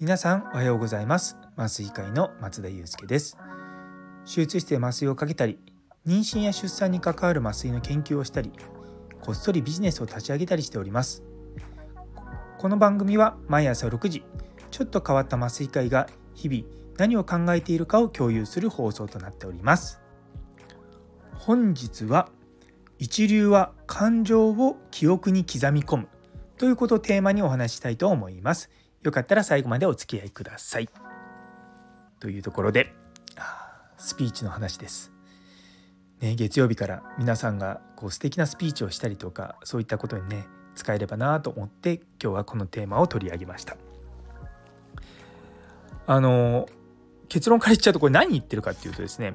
皆さんおはようございます。麻酔科医の松田祐介です手術室で麻酔をかけたり妊娠や出産に関わる麻酔の研究をしたりこっそりビジネスを立ち上げたりしております。この番組は毎朝6時ちょっと変わった麻酔科医が日々何を考えているかを共有する放送となっております。本日は一流は感情を記憶に刻み込むということをテーマにお話したいと思いますよかったら最後までお付き合いください。というところでスピーチの話です。ね、月曜日から皆さんがこう素敵なスピーチをしたりとかそういったことにね使えればなと思って今日はこのテーマを取り上げました。あの結論から言っちゃうとこれ何言ってるかっていうとですね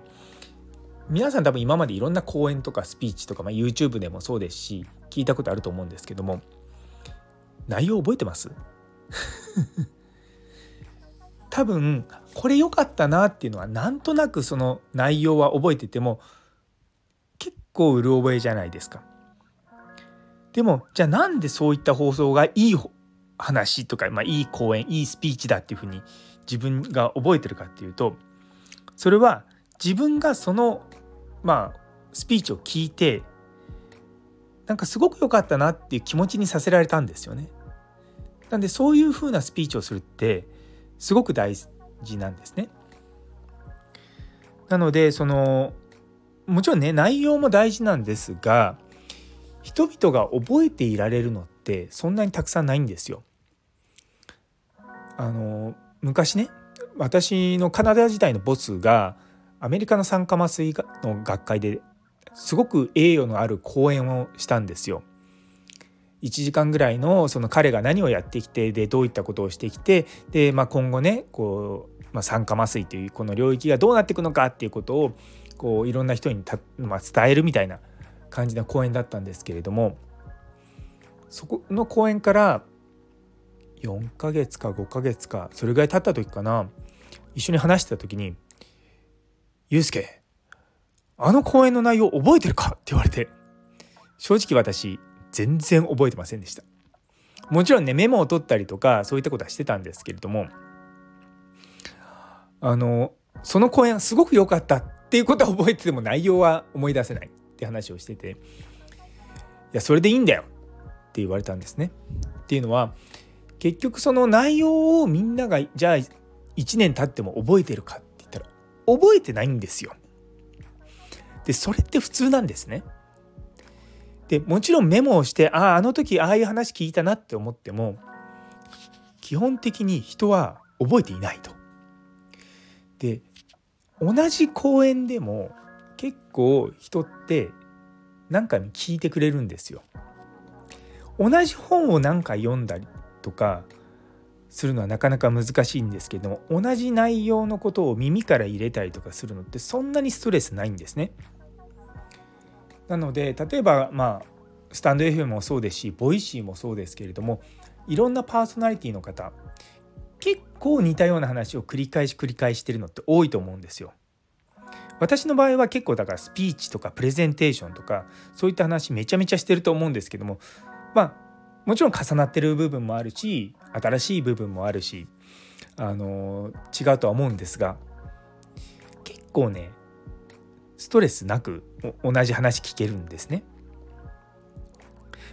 皆さん多分今までいろんな講演とかスピーチとか、まあ、YouTube でもそうですし聞いたことあると思うんですけども内容覚えてます？多分これ良かったなっていうのはなんとなくその内容は覚えてても結構うる覚えじゃないですか。でもじゃあなんでそういった放送がいい話とか、まあ、いい講演いいスピーチだっていうふうに自分が覚えてるかっていうとそれは自分がそのまあスピーチを聞いてなんかすごく良かったなっていう気持ちにさせられたんですよね。なんでそういうふうなスピーチをするってすごく大事なんですね。なのでそのもちろんね内容も大事なんですが人々が覚えていられるのってそんなにたくさんないんですよ。あの昔ね私のカナダ時代のボスがアメリカの酸化麻酔の学会ですごく栄誉のある講演をしたんですよ。1時間ぐらいのその彼が何をやってきてでどういったことをしてきてで、まあ、今後ねこう、まあ、酸化麻酔というこの領域がどうなっていくのかっていうことをこういろんな人にた、まあ、伝えるみたいな感じの講演だったんですけれどもそこの講演から4ヶ月か5ヶ月かそれぐらい経った時かな一緒に話してた時に「ゆうすけあの講演の内容覚えてるか?」って言われて正直私全然覚えてませんでしたもちろんねメモを取ったりとかそういったことはしてたんですけれどもあのその講演すごく良かったっていうことは覚えてても内容は思い出せないって話をしてていやそれでいいんだよって言われたんですね。っていうのは結局その内容をみんながじゃあ1年経っても覚えてるか覚えてないんですよ。でそれって普通なんですね。でもちろんメモをしてあああの時ああいう話聞いたなって思っても基本的に人は覚えていないと。で同じ公演でも結構人って何回も聞いてくれるんですよ。同じ本を何回読んだりとかするのはなかなか難しいんですけども同じ内容のことを耳から入れたりとかするのってそんなにストレスないんですね。なので例えばまあスタンド FM もそうですしボイシーもそうですけれどもいろんなパーソナリティの方結構似たような話を繰り返し繰り返してるのって多いと思うんですよ。私の場合は結構だからスピーチとかプレゼンテーションとかそういった話めちゃめちゃしてると思うんですけどもまあもちろん重なってる部分もあるし新しい部分もあるしあの違うとは思うんですが結構ねストレスなく同じ話聞けるんですね。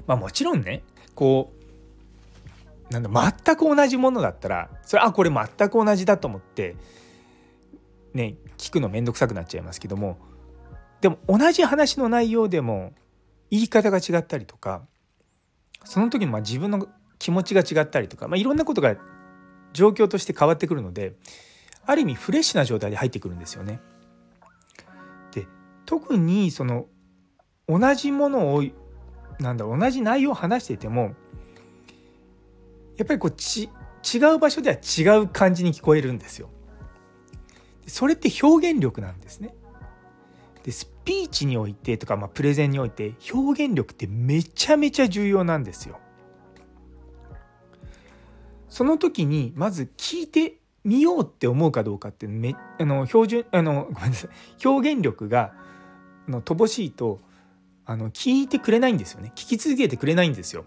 まあもちろんねこうなんだ全く同じものだったらそれあこれ全く同じだと思ってね聞くの面倒くさくなっちゃいますけどもでも同じ話の内容でも言い方が違ったりとかその時のま自分の気持ちが違ったりとか、まあ、いろんなことが状況として変わってくるのである意味フレッシュな状態で入ってくるんですよね。で特にその同じものをなんだ同じ内容を話していてもやっぱりこうち違う場所では違う感じに聞こえるんですよ。それって表現力なんですね。でスピーチにおいてとか、まあ、プレゼンにおいて表現力ってめちゃめちゃ重要なんですよ。その時にまず聞いてみようって思うかどうかってめあの標準あのごめんなさい。表現力がの乏しいとあの聞いてくれないんですよね。聞き続けてくれないんですよ。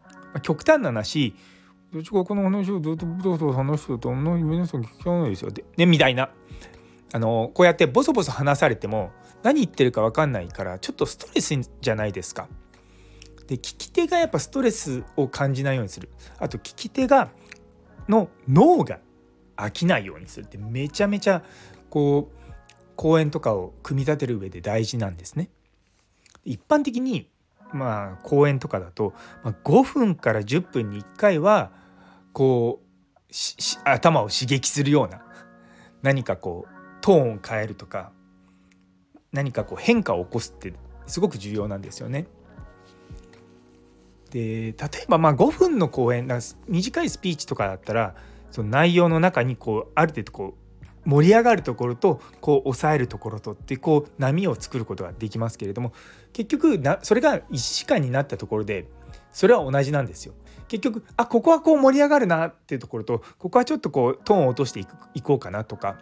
まあ、極端な話どっちかこの話をずっとボソボソ話してたら皆さん聞かないですよ。で、ね、みたいな。あのこうやってボソボソ話されても何言ってるか分かんないからちょっとストレスじゃないですか。で聞き手がやっぱストレスを感じないようにするあと聞き手がの脳が飽きないようにするってめちゃめちゃこう講演とかを組み立てる上で大事なんですね。一般的にまあ講演とかだと、ま、5分から10分に1回はこう頭を刺激するような何かこうトーンを変えるとか何かこう変化を起こすってすごく重要なんですよね。で例えばまあ5分の講演短いスピーチとかだったらその内容の中にこうある程度こう盛り上がるところとこう抑えるところとってこう波を作ることができますけれども結局なそれが1時間になったところでそれは同じなんですよ。結局あここはこう盛り上がるなっていうところとここはちょっとこうトーンを落としていこうかなとか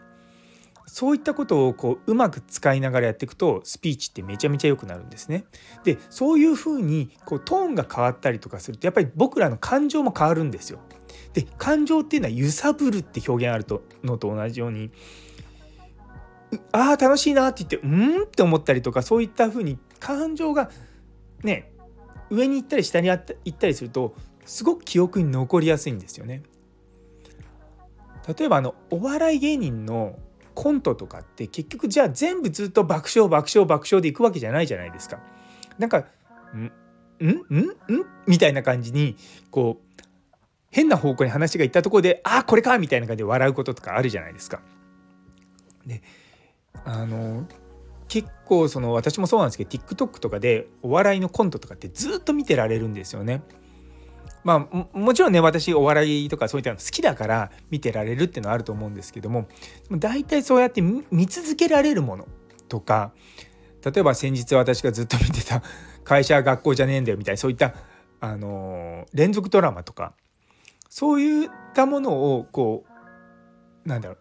そういったことをこううまく使いながらやっていくとスピーチってめちゃめちゃ良くなるんですね。でそういうふうにこうトーンが変わったりとかするとやっぱり僕らの感情も変わるんですよ。で感情っていうのは揺さぶるって表現あるとのと同じようにああ楽しいなって言ってうんって思ったりとかそういったふうに感情がね上に行ったり下に行ったりするとすごく記憶に残りやすいんですよね。例えばあのお笑い芸人のコントとかって結局じゃあ全部ずっと爆笑爆笑爆笑でいくわけじゃないじゃないですか。なんか「ん？ん？ん？ん?」みたいな感じにこう変な方向に話がいったところで「ああこれか!」みたいな感じで笑うこととかあるじゃないですか。であの結構その私もそうなんですけど TikTok とかでお笑いのコントとかってずっと見てられるんですよね。まあもちろんね私お笑いとかそういったの好きだから見てられるっていうのはあると思うんですけども大体そうやって見続けられるものとか例えば先日私がずっと見てた「会社は学校じゃねえんだよ」みたいなそういったあの連続ドラマとかそういったものをこうなんだろう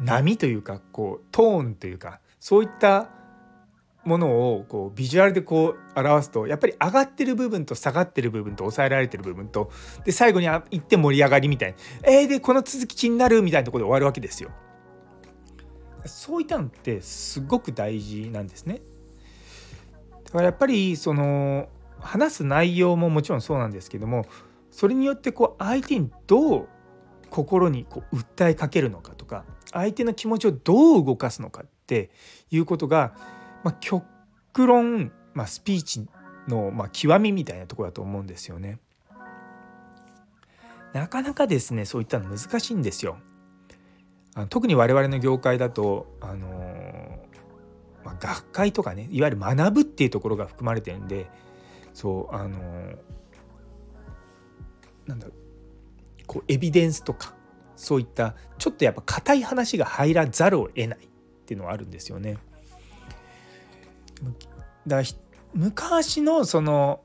波というかこうトーンというかそういったものをこうビジュアルでこう表すとやっぱり上がってる部分と下がってる部分と抑えられてる部分とで最後に行って盛り上がりみたいなえー、でこの続き気になるみたいなところで終わるわけですよ。そういったのってすごく大事なんですね。だからやっぱりその話す内容ももちろんそうなんですけどもそれによってこう相手にどう心にこう訴えかけるのかとか相手の気持ちをどう動かすのかっていうことが、まあ、極論、まあ、スピーチの、まあ、極みみたいなとこだと思うんですよね。なかなかですねそういったの難しいんですよ。あの特に我々の業界だと、あの、まあ、学会とかねいわゆる学ぶっていうところが含まれてるんでそうあのーなんだろうこうエビデンスとかそういったちょっとやっぱ硬い話が入らざるを得ないっていうのはあるんですよね。だから昔のその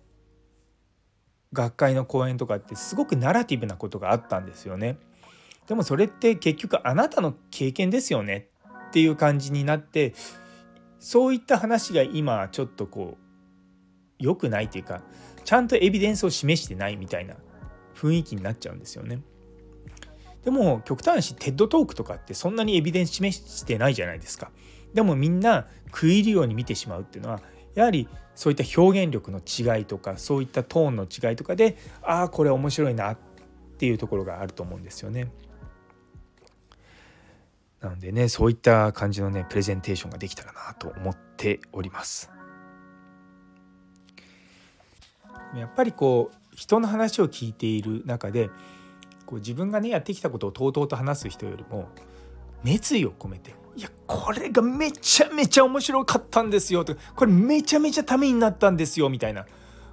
学会の講演とかってすごくナラティブなことがあったんですよね。でもそれって結局あなたの経験ですよねっていう感じになってそういった話が今ちょっとこう良くないというかちゃんとエビデンスを示してないみたいな雰囲気になっちゃうんですよね。でも極端しテッドトークとかってそんなにエビデンス示してないじゃないですか。でもみんな食い入るように見てしまうっていうのはやはりそういった表現力の違いとかそういったトーンの違いとかでああこれ面白いなっていうところがあると思うんですよね。なのでねそういった感じのねプレゼンテーションができたらなと思っております。やっぱりこう人の話を聞いている中でこう自分がねやってきたことをとうとうと話す人よりも熱意を込めて「いやこれがめちゃめちゃ面白かったんですよ」とか「これめちゃめちゃためになったんですよ」みたいな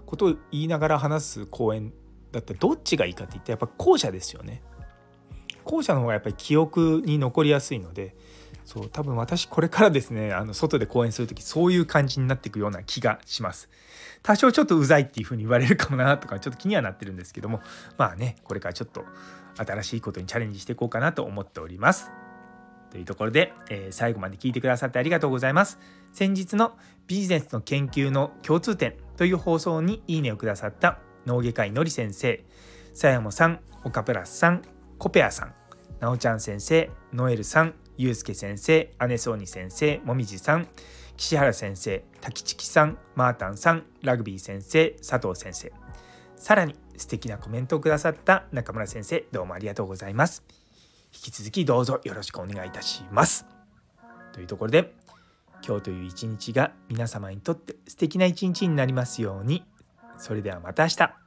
ことを言いながら話す講演だったらどっちがいいかって言ったらやっぱ後者ですよね。後者の方がやっぱり記憶に残りやすいのでそう多分私これからですねあの外で講演する時そういう感じになっていくような気がします。多少ちょっとうざいっていう風に言われるかもなとかちょっと気にはなってるんですけどもまあねこれからちょっと新しいことにチャレンジしていこうかなと思っております。というところで、えー、最後まで聞いてくださってありがとうございます。先日のビジネスの研究の共通点という放送にいいねをくださった脳外科医のり先生、さやもさん、岡プラスさん、コペアさん、なおちゃん先生、ノエルさん、ゆうすけ先生、姉そうに先生、もみじさん、岸原先生、滝地さん、マータンさん、ラグビー先生、佐藤先生、さらに素敵なコメントをくださった中村先生、どうもありがとうございます。引き続きどうぞよろしくお願いいたします。というところで今日という一日が皆様にとって素敵な一日になりますように。それではまた明日。